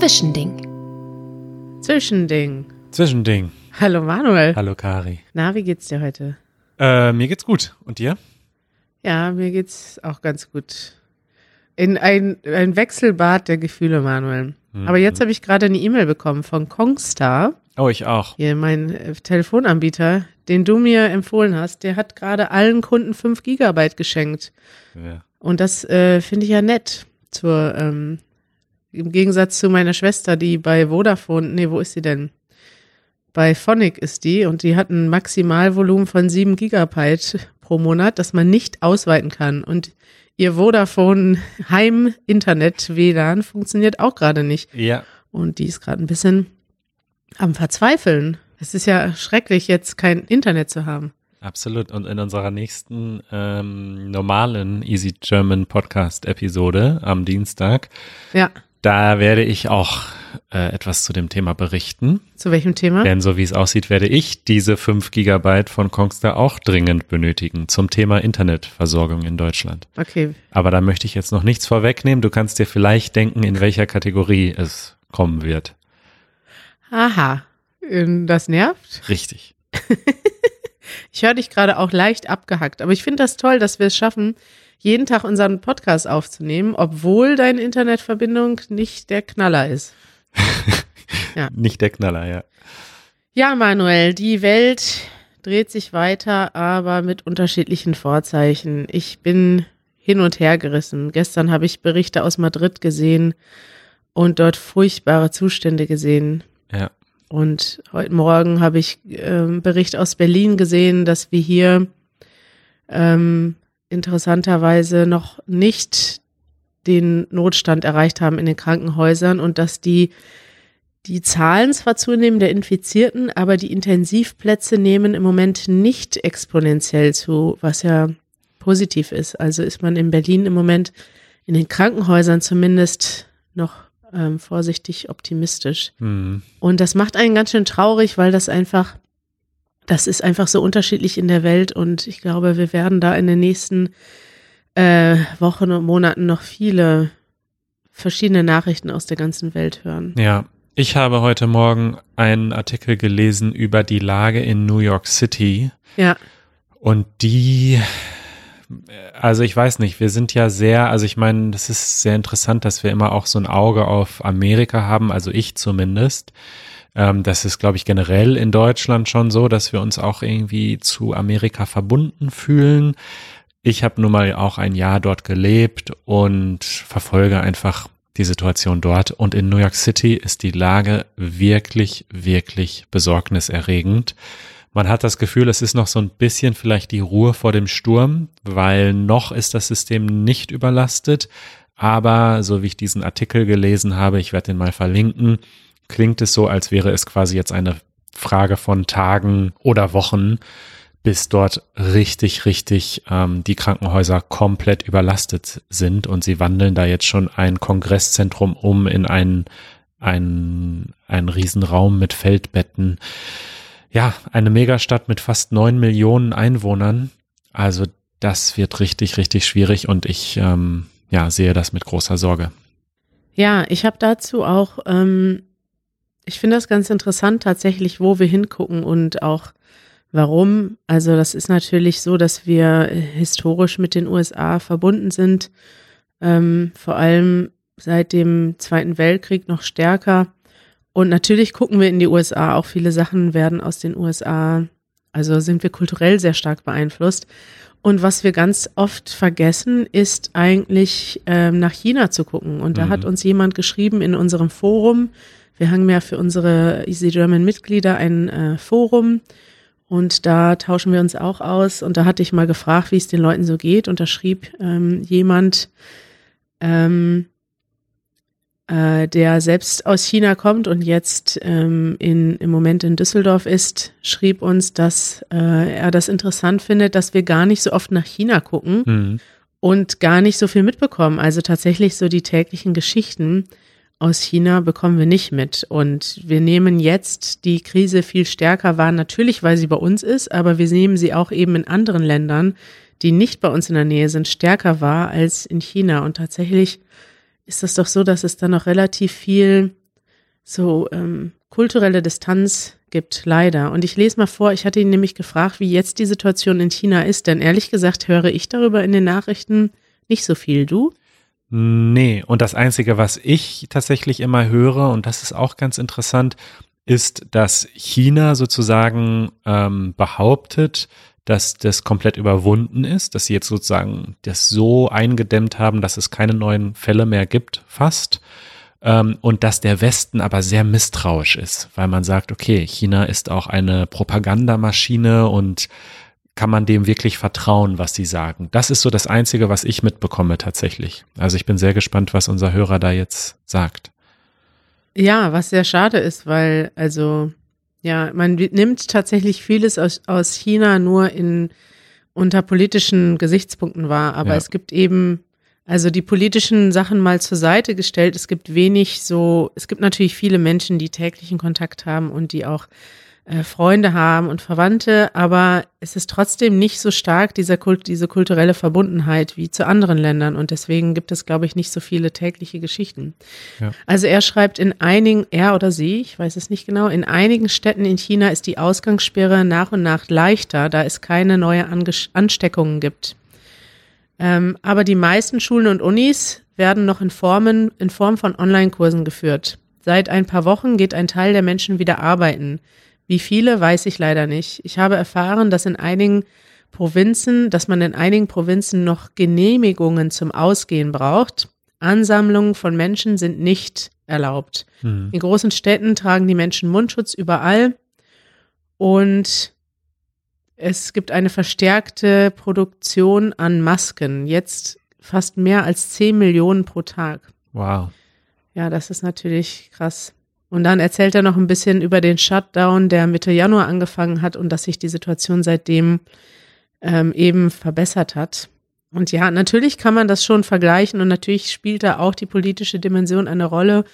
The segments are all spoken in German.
Zwischending. Zwischending. Zwischending. Hallo Manuel. Hallo Kari. Na, wie geht's dir heute? Äh, mir geht's gut. Und dir? Ja, mir geht's auch ganz gut. In ein, ein Wechselbad der Gefühle, Manuel. Mhm. Aber jetzt habe ich gerade eine E-Mail bekommen von Kongstar, Oh, ich auch. hier mein äh, Telefonanbieter, den du mir empfohlen hast. Der hat gerade allen Kunden 5 Gigabyte geschenkt. Ja. Und das äh, finde ich ja nett. Zur, ähm, Im Gegensatz zu meiner Schwester, die bei Vodafone, nee, wo ist sie denn? Bei Phonic ist die und die hat ein Maximalvolumen von 7 Gigabyte pro Monat, das man nicht ausweiten kann. Und ihr Vodafone Heim-Internet WLAN funktioniert auch gerade nicht. Ja. Und die ist gerade ein bisschen am Verzweifeln. Es ist ja schrecklich, jetzt kein Internet zu haben. Absolut. Und in unserer nächsten ähm, normalen Easy German Podcast Episode am Dienstag, Ja. Da werde ich auch äh, etwas zu dem Thema berichten. Zu welchem Thema? Denn so wie es aussieht, werde ich diese 5 Gigabyte von Kongstar auch dringend benötigen zum Thema Internetversorgung in Deutschland. Okay. Aber da möchte ich jetzt noch nichts vorwegnehmen. Du kannst dir vielleicht denken, in welcher Kategorie es kommen wird. Aha. Ähm, Das nervt. Richtig. Ich höre dich gerade auch leicht abgehackt, aber ich finde das toll, dass wir es schaffen, jeden Tag unseren Podcast aufzunehmen, obwohl deine Internetverbindung nicht der Knaller ist. Nicht der Knaller, ja. Ja, Manuel, die Welt dreht sich weiter, aber mit unterschiedlichen Vorzeichen. Ich bin hin und her gerissen. Gestern habe ich Berichte aus Madrid gesehen und dort furchtbare Zustände gesehen. Ja. Und heute Morgen habe ich ähm, Bericht aus Berlin gesehen, dass wir hier ähm, interessanterweise noch nicht den Notstand erreicht haben in den Krankenhäusern und dass die die Zahlen zwar zunehmen der Infizierten, aber die Intensivplätze nehmen im Moment nicht exponentiell zu, was ja positiv ist. Also ist man in Berlin im Moment in den Krankenhäusern zumindest noch ähm, vorsichtig optimistisch. Hm. Und das macht einen ganz schön traurig, weil das einfach, das ist einfach so unterschiedlich in der Welt und ich glaube, wir werden da in den nächsten äh, Wochen und Monaten noch viele verschiedene Nachrichten aus der ganzen Welt hören. Ja. Ich habe heute Morgen einen Artikel gelesen über die Lage in New York City Ja, und die, also ich weiß nicht, wir sind ja sehr, also ich meine, das ist sehr interessant, dass wir immer auch so ein Auge auf Amerika haben, also ich zumindest. Ähm, das ist, glaube ich, generell in Deutschland schon so, dass wir uns auch irgendwie zu Amerika verbunden fühlen. Ich habe nun mal auch ein Jahr dort gelebt und verfolge einfach die Situation dort. Und in New York City ist die Lage wirklich, wirklich besorgniserregend. Man hat das Gefühl, es ist noch so ein bisschen vielleicht die Ruhe vor dem Sturm, weil noch ist das System nicht überlastet. Aber so wie ich diesen Artikel gelesen habe, ich werde den mal verlinken, klingt es so, als wäre es quasi jetzt eine Frage von Tagen oder Wochen, bis dort richtig, richtig ähm, die Krankenhäuser komplett überlastet sind und sie wandeln da jetzt schon ein Kongresszentrum um in einen, einen, einen Riesenraum mit Feldbetten. Ja, eine Megastadt mit fast neun Millionen Einwohnern. Also das wird richtig, richtig schwierig und ich ähm, ja, sehe das mit großer Sorge. ja, ich habe dazu auch, ähm, ich finde das ganz interessant tatsächlich, wo wir hingucken und auch warum. Also das ist natürlich so, dass wir historisch mit den USA verbunden sind, ähm, vor allem seit dem Zweiten Weltkrieg noch stärker. Und natürlich gucken wir in die USA, auch viele Sachen werden aus den USA, also sind wir kulturell sehr stark beeinflusst. Und was wir ganz oft vergessen, ist eigentlich ähm, nach China zu gucken. Und da Mhm. hat uns jemand geschrieben in unserem Forum, wir haben ja für unsere Easy German Mitglieder ein äh, Forum und da tauschen wir uns auch aus. Und da hatte ich mal gefragt, wie es den Leuten so geht. Und da schrieb ähm, jemand, ähm, äh, der selbst aus China kommt und jetzt ähm, in, im Moment in Düsseldorf ist, schrieb uns, dass äh, er das interessant findet, dass wir gar nicht so oft nach China gucken Mhm. und gar nicht so viel mitbekommen. Also tatsächlich so die täglichen Geschichten aus China bekommen wir nicht mit. Und wir nehmen jetzt die Krise viel stärker wahr, natürlich, weil sie bei uns ist, aber wir nehmen sie auch eben in anderen Ländern, die nicht bei uns in der Nähe sind, stärker wahr als in China. Und tatsächlich ist das doch so, dass es da noch relativ viel so ähm, kulturelle Distanz gibt, leider. Und ich lese mal vor, ich hatte ihn nämlich gefragt, wie jetzt die Situation in China ist, denn ehrlich gesagt höre ich darüber in den Nachrichten nicht so viel. Du? Nee, und das Einzige, was ich tatsächlich immer höre, und das ist auch ganz interessant, ist, dass China sozusagen ähm, behauptet, dass das komplett überwunden ist, dass sie jetzt sozusagen das so eingedämmt haben, dass es keine neuen Fälle mehr gibt, fast. Ähm, und dass der Westen aber sehr misstrauisch ist, weil man sagt, okay, China ist auch eine Propagandamaschine und kann man dem wirklich vertrauen, was sie sagen? Das ist so das Einzige, was ich mitbekomme tatsächlich. Also ich bin sehr gespannt, was unser Hörer da jetzt sagt. Ja, was sehr schade ist, weil also ja, man nimmt tatsächlich vieles aus, aus China nur in unter politischen Gesichtspunkten wahr, aber ja. es gibt eben also die politischen Sachen mal zur Seite gestellt. Es gibt wenig so, es gibt natürlich viele Menschen, die täglichen Kontakt haben und die auch äh, Freunde haben und Verwandte, aber es ist trotzdem nicht so stark, dieser Kult, diese kulturelle Verbundenheit wie zu anderen Ländern und deswegen gibt es, glaube ich, nicht so viele tägliche Geschichten. Ja. Also er schreibt in einigen, er oder sie, ich weiß es nicht genau, in einigen Städten in China ist die Ausgangssperre nach und nach leichter, da es keine neue Ansteckungen gibt. Ähm, aber die meisten Schulen und Unis werden noch in, Formen, in Form von Online-Kursen geführt. Seit ein paar Wochen geht ein Teil der Menschen wieder arbeiten. Wie viele, weiß ich leider nicht. Ich habe erfahren, dass in einigen Provinzen, dass man in einigen Provinzen noch Genehmigungen zum Ausgehen braucht. Ansammlungen von Menschen sind nicht erlaubt. Mhm. In großen Städten tragen die Menschen Mundschutz überall und es gibt eine verstärkte Produktion an Masken. Jetzt fast mehr als 10 Millionen pro Tag. Wow. Ja, das ist natürlich krass. Und dann erzählt er noch ein bisschen über den Shutdown, der Mitte Januar angefangen hat und dass sich die Situation seitdem ähm, eben verbessert hat. Und ja, natürlich kann man das schon vergleichen und natürlich spielt da auch die politische Dimension eine Rolle,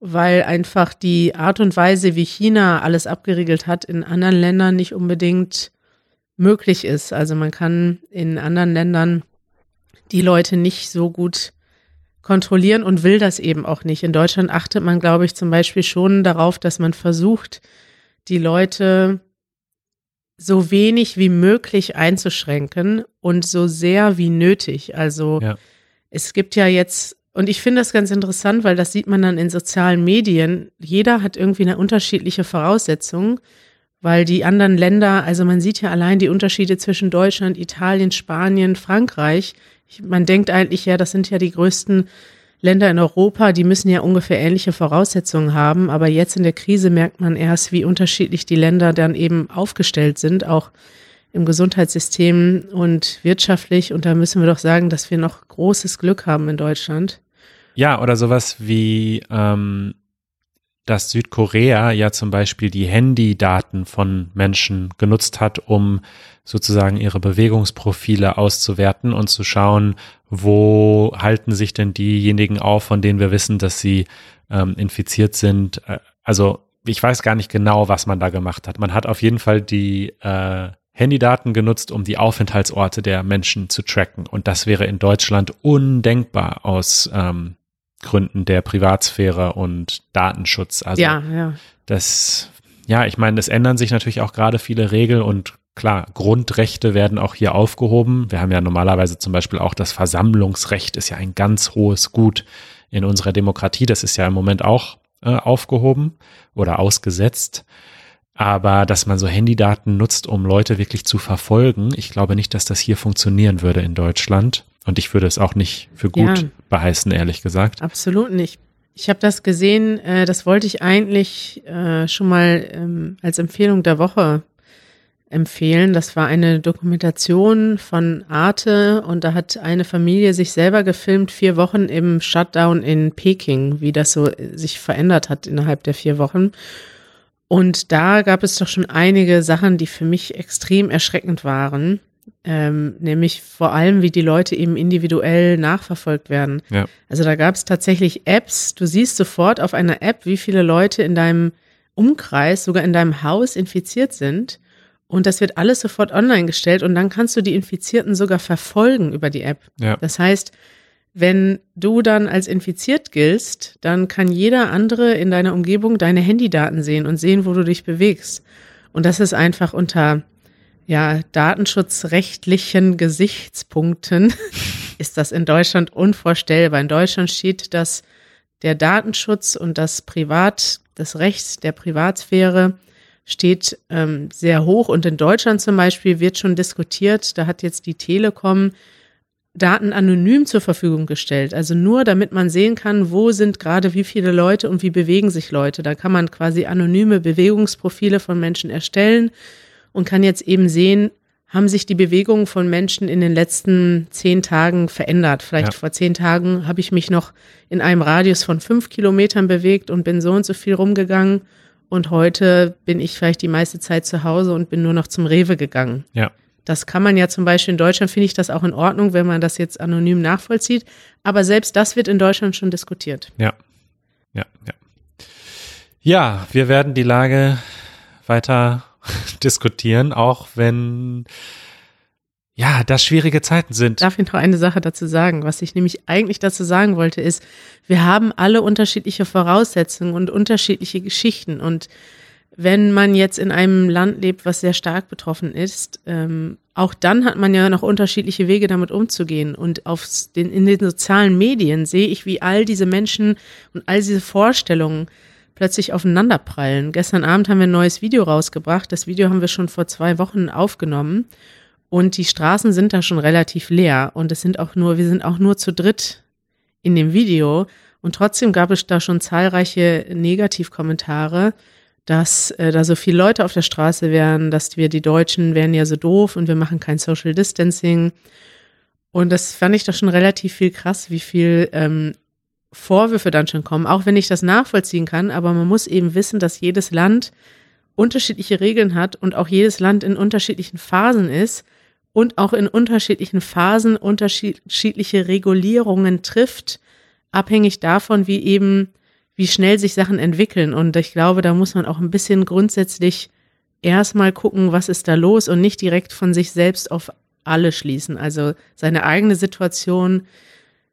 weil einfach die Art und Weise, wie China alles abgeriegelt hat, in anderen Ländern nicht unbedingt möglich ist. Also man kann in anderen Ländern die Leute nicht so gut kontrollieren und will das eben auch nicht. In Deutschland achtet man, glaube ich, zum Beispiel schon darauf, dass man versucht, die Leute so wenig wie möglich einzuschränken und so sehr wie nötig. Also ja. es gibt ja jetzt, und ich finde das ganz interessant, weil das sieht man dann in sozialen Medien. Jeder hat irgendwie eine unterschiedliche Voraussetzung weil die anderen Länder, also man sieht ja allein die Unterschiede zwischen Deutschland, Italien, Spanien, Frankreich. Man denkt eigentlich ja, das sind ja die größten Länder in Europa, die müssen ja ungefähr ähnliche Voraussetzungen haben. Aber jetzt in der Krise merkt man erst, wie unterschiedlich die Länder dann eben aufgestellt sind, auch im Gesundheitssystem und wirtschaftlich. Und da müssen wir doch sagen, dass wir noch großes Glück haben in Deutschland. Ja, oder sowas wie ähm, dass Südkorea ja zum Beispiel die Handydaten von Menschen genutzt hat, um sozusagen ihre Bewegungsprofile auszuwerten und zu schauen, wo halten sich denn diejenigen auf, von denen wir wissen, dass sie ähm, infiziert sind. Äh, also ich weiß gar nicht genau, was man da gemacht hat. Man hat auf jeden Fall die äh, Handydaten genutzt, um die Aufenthaltsorte der Menschen zu tracken. Und das wäre in Deutschland undenkbar aus ähm, Gründen der Privatsphäre und Datenschutz. Also ja, ja. das, ja, ich meine, es ändern sich natürlich auch gerade viele Regeln und klar, Grundrechte werden auch hier aufgehoben. Wir haben ja normalerweise zum Beispiel auch das Versammlungsrecht ist ja ein ganz hohes Gut in unserer Demokratie. Das ist ja im Moment auch äh, aufgehoben oder ausgesetzt. Aber dass man so Handydaten nutzt, um Leute wirklich zu verfolgen, ich glaube nicht, dass das hier funktionieren würde in Deutschland. Und ich würde es auch nicht für gut ja, beheißen, ehrlich gesagt. Absolut nicht. Ich habe das gesehen, äh, das wollte ich eigentlich äh, schon mal ähm, als Empfehlung der Woche empfehlen. Das war eine Dokumentation von Arte und da hat eine Familie sich selber gefilmt, vier Wochen im Shutdown in Peking, wie das so äh, sich verändert hat innerhalb der vier Wochen. Und da gab es doch schon einige Sachen, die für mich extrem erschreckend waren. Ähm, nämlich vor allem, wie die Leute eben individuell nachverfolgt werden. Ja. Also da gab es tatsächlich Apps. Du siehst sofort auf einer App, wie viele Leute in deinem Umkreis, sogar in deinem Haus infiziert sind. Und das wird alles sofort online gestellt und dann kannst du die Infizierten sogar verfolgen über die App. Ja. Das heißt, Wenn du dann als infiziert giltst, dann kann jeder andere in deiner Umgebung deine Handydaten sehen und sehen, wo du dich bewegst. Und das ist einfach unter ja, datenschutzrechtlichen Gesichtspunkten ist das in Deutschland unvorstellbar. In Deutschland steht, dass der Datenschutz und das Privat, das Recht der Privatsphäre steht ähm, sehr hoch. Und in Deutschland zum Beispiel wird schon diskutiert, da hat jetzt die Telekom Daten anonym zur Verfügung gestellt. Also nur, damit man sehen kann, wo sind gerade wie viele Leute und wie bewegen sich Leute. Da kann man quasi anonyme Bewegungsprofile von Menschen erstellen und kann jetzt eben sehen, haben sich die Bewegungen von Menschen in den letzten zehn Tagen verändert. Vielleicht ja. vor zehn Tagen habe ich mich noch in einem Radius von fünf Kilometern bewegt und bin so und so viel rumgegangen. Und heute bin ich vielleicht die meiste Zeit zu Hause und bin nur noch zum Rewe gegangen. Ja. Das kann man ja zum Beispiel in Deutschland, finde ich das auch in Ordnung, wenn man das jetzt anonym nachvollzieht. Aber selbst das wird in Deutschland schon diskutiert. Ja, ja, ja. Ja, wir werden die Lage weiter diskutieren, auch wenn ja, das schwierige Zeiten sind. Darf ich noch eine Sache dazu sagen? Was ich nämlich eigentlich dazu sagen wollte, ist, wir haben alle unterschiedliche Voraussetzungen und unterschiedliche Geschichten und wenn man jetzt in einem Land lebt, was sehr stark betroffen ist, ähm, auch dann hat man ja noch unterschiedliche Wege, damit umzugehen. Und auf den, in den sozialen Medien sehe ich, wie all diese Menschen und all diese Vorstellungen plötzlich aufeinanderprallen. Gestern Abend haben wir ein neues Video rausgebracht. Das Video haben wir schon vor zwei Wochen aufgenommen. Und die Straßen sind da schon relativ leer. Und es sind auch nur, wir sind auch nur zu dritt in dem Video. Und trotzdem gab es da schon zahlreiche Negativkommentare dass äh, da so viele Leute auf der Straße wären, dass wir die Deutschen wären ja so doof und wir machen kein Social Distancing. Und das fand ich doch schon relativ viel krass, wie viel ähm, Vorwürfe dann schon kommen, auch wenn ich das nachvollziehen kann, aber man muss eben wissen, dass jedes Land unterschiedliche Regeln hat und auch jedes Land in unterschiedlichen Phasen ist und auch in unterschiedlichen Phasen unterschiedliche Regulierungen trifft, abhängig davon, wie eben wie schnell sich Sachen entwickeln. Und ich glaube, da muss man auch ein bisschen grundsätzlich erstmal gucken, was ist da los und nicht direkt von sich selbst auf alle schließen. Also seine eigene Situation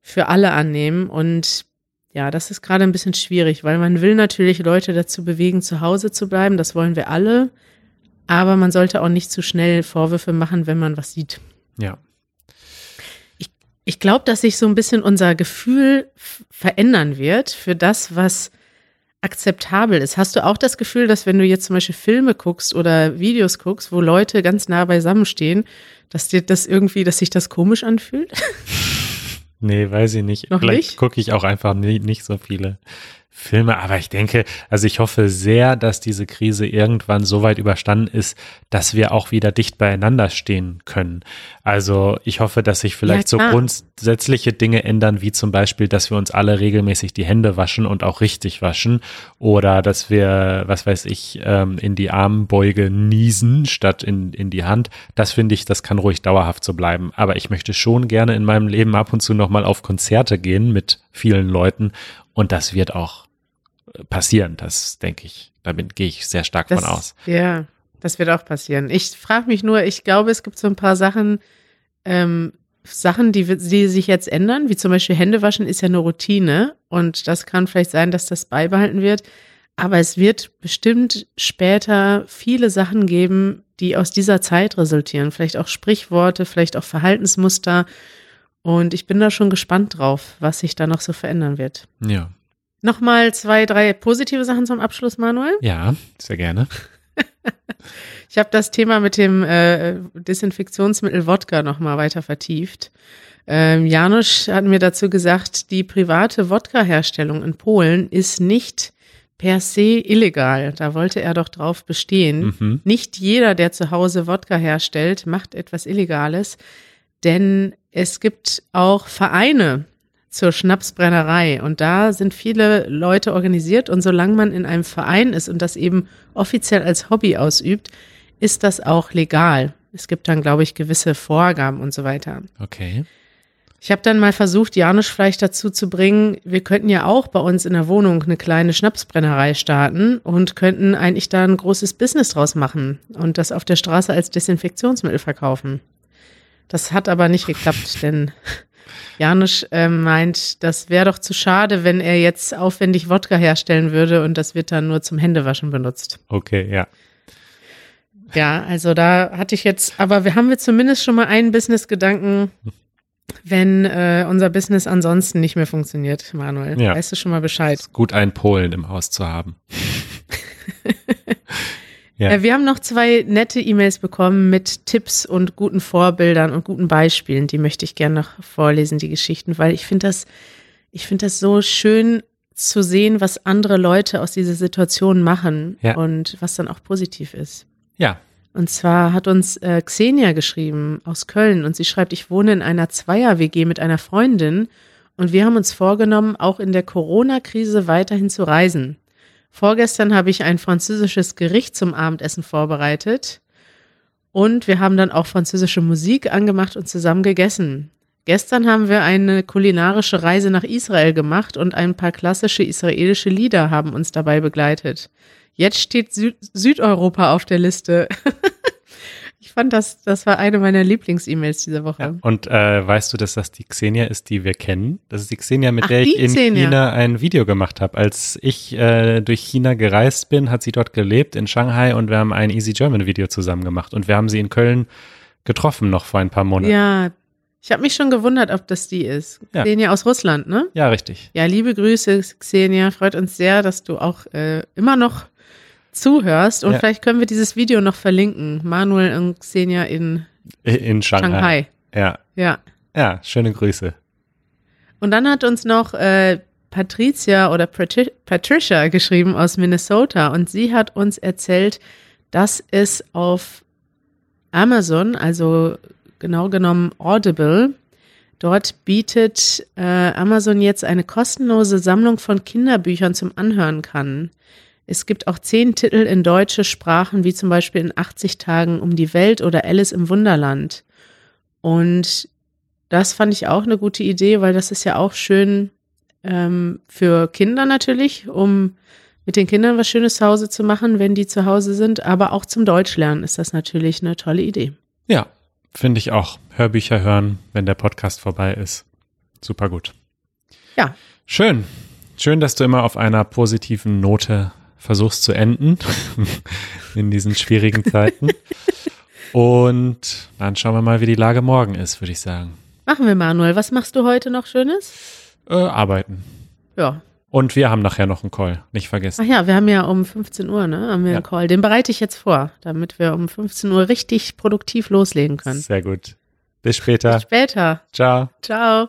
für alle annehmen. Und ja, das ist gerade ein bisschen schwierig, weil man will natürlich Leute dazu bewegen, zu Hause zu bleiben. Das wollen wir alle. Aber man sollte auch nicht zu schnell Vorwürfe machen, wenn man was sieht. Ja, ich glaube, dass sich so ein bisschen unser Gefühl verändern wird für das, was akzeptabel ist. Hast du auch das Gefühl, dass wenn du jetzt zum Beispiel Filme guckst oder Videos guckst, wo Leute ganz nah beisammen stehen, dass dir das irgendwie, dass sich das komisch anfühlt? Nee, weiß ich nicht. Noch Vielleicht gucke ich auch einfach nie, nicht so viele Filme. Aber ich denke, also ich hoffe sehr, dass diese Krise irgendwann so weit überstanden ist, dass wir auch wieder dicht beieinander stehen können. Also ich hoffe, dass sich vielleicht ja, so grundsätzliche Dinge ändern, wie zum Beispiel, dass wir uns alle regelmäßig die Hände waschen und auch richtig waschen. Oder dass wir, was weiß ich, ähm, in die Armbeuge niesen statt in, in die Hand. Das finde ich, das kann ruhig dauerhaft so bleiben. Aber ich möchte schon gerne in meinem Leben ab und zu nochmal auf Konzerte gehen mit vielen Leuten und das wird auch passieren, das denke ich. Damit gehe ich sehr stark das, von aus. Ja, das wird auch passieren. Ich frage mich nur, ich glaube, es gibt so ein paar Sachen, ähm, Sachen, die, die sich jetzt ändern, wie zum Beispiel Händewaschen ist ja eine Routine und das kann vielleicht sein, dass das beibehalten wird. Aber es wird bestimmt später viele Sachen geben, die aus dieser Zeit resultieren. Vielleicht auch Sprichworte, vielleicht auch Verhaltensmuster, und ich bin da schon gespannt drauf, was sich da noch so verändern wird. Ja. Nochmal zwei, drei positive Sachen zum Abschluss, Manuel. Ja, sehr gerne. ich habe das Thema mit dem äh, Desinfektionsmittel Wodka nochmal weiter vertieft. Ähm, Janusz hat mir dazu gesagt, die private Wodka-Herstellung in Polen ist nicht per se illegal. Da wollte er doch drauf bestehen. Mhm. Nicht jeder, der zu Hause Wodka herstellt, macht etwas Illegales. Denn es gibt auch Vereine zur Schnapsbrennerei und da sind viele Leute organisiert und solange man in einem Verein ist und das eben offiziell als Hobby ausübt, ist das auch legal. Es gibt dann, glaube ich, gewisse Vorgaben und so weiter. Okay. Ich habe dann mal versucht, Janusz vielleicht dazu zu bringen, wir könnten ja auch bei uns in der Wohnung eine kleine Schnapsbrennerei starten und könnten eigentlich da ein großes Business draus machen und das auf der Straße als Desinfektionsmittel verkaufen. Das hat aber nicht geklappt, denn Janusz äh, meint, das wäre doch zu schade, wenn er jetzt aufwendig Wodka herstellen würde und das wird dann nur zum Händewaschen benutzt. Okay, ja. Ja, also da hatte ich jetzt, aber wir haben wir zumindest schon mal einen Business-Gedanken, wenn äh, unser Business ansonsten nicht mehr funktioniert, Manuel. Ja. Weißt du schon mal Bescheid? Ist gut, einen Polen im Haus zu haben. Ja. Äh, wir haben noch zwei nette E-Mails bekommen mit Tipps und guten Vorbildern und guten Beispielen. Die möchte ich gerne noch vorlesen, die Geschichten, weil ich finde das, ich finde das so schön zu sehen, was andere Leute aus dieser Situation machen Ja. und was dann auch positiv ist. Ja, Und zwar hat uns äh, Xenia geschrieben aus Köln und sie schreibt, ich wohne in einer Zweier-WG mit einer Freundin und wir haben uns vorgenommen, auch in der Corona-Krise weiterhin zu reisen. Vorgestern habe ich ein französisches Gericht zum Abendessen vorbereitet und wir haben dann auch französische Musik angemacht und zusammen gegessen. Gestern haben wir eine kulinarische Reise nach Israel gemacht und ein paar klassische israelische Lieder haben uns dabei begleitet. Jetzt steht Sü Südeuropa auf der Liste. ich fand das, das war eine meiner Lieblings-E-Mails diese Woche. Ja. Und äh, weißt du, dass das die Xenia ist, die wir kennen? Das ist die Xenia, mit Ach, der ich in Xenia. China ein Video gemacht habe. Als ich äh, durch China gereist bin, hat sie dort gelebt in Shanghai und wir haben ein Easy German Video zusammen gemacht. Und wir haben sie in Köln getroffen noch vor ein paar Monaten. Ja, ich habe mich schon gewundert, ob das die ist. Ja. Xenia aus Russland, ne? Ja, richtig. Ja, liebe Grüße, Xenia. Freut uns sehr, dass du auch äh, immer noch zuhörst. Und Ja. vielleicht können wir dieses Video noch verlinken. Manuel und Xenia in In Shanghai. Shanghai. Ja. Ja. Ja, schöne Grüße. Und dann hat uns noch äh, Patricia oder Patri Patricia geschrieben aus Minnesota und sie hat uns erzählt, dass es auf Amazon, also genau genommen Audible, dort bietet äh, Amazon jetzt eine kostenlose Sammlung von Kinderbüchern zum Anhören kann. Es gibt auch zehn Titel in deutsche Sprachen, wie zum Beispiel in 80 Tagen um die Welt oder Alice im Wunderland. Und das fand ich auch eine gute Idee, weil das ist ja auch schön ähm, für Kinder natürlich, um mit den Kindern was Schönes zu Hause zu machen, wenn die zu Hause sind. Aber auch zum Deutschlernen ist das natürlich eine tolle Idee. Ja, finde ich auch. Hörbücher hören, wenn der Podcast vorbei ist. Super gut. Ja. Schön. Schön, dass du immer auf einer positiven Note versuchst zu enden in diesen schwierigen Zeiten. Und dann schauen wir mal, wie die Lage morgen ist, würde ich sagen. Machen wir, Manuel. Was machst du heute noch Schönes? Äh, arbeiten. Ja. Und wir haben nachher noch einen Call, nicht vergessen. Ach ja, wir haben ja um 15 Uhr, ne? Haben wir Ja. einen Call. Den bereite ich jetzt vor, damit wir um 15 Uhr richtig produktiv loslegen können. Sehr gut. Bis später. Bis später. Ciao. Ciao.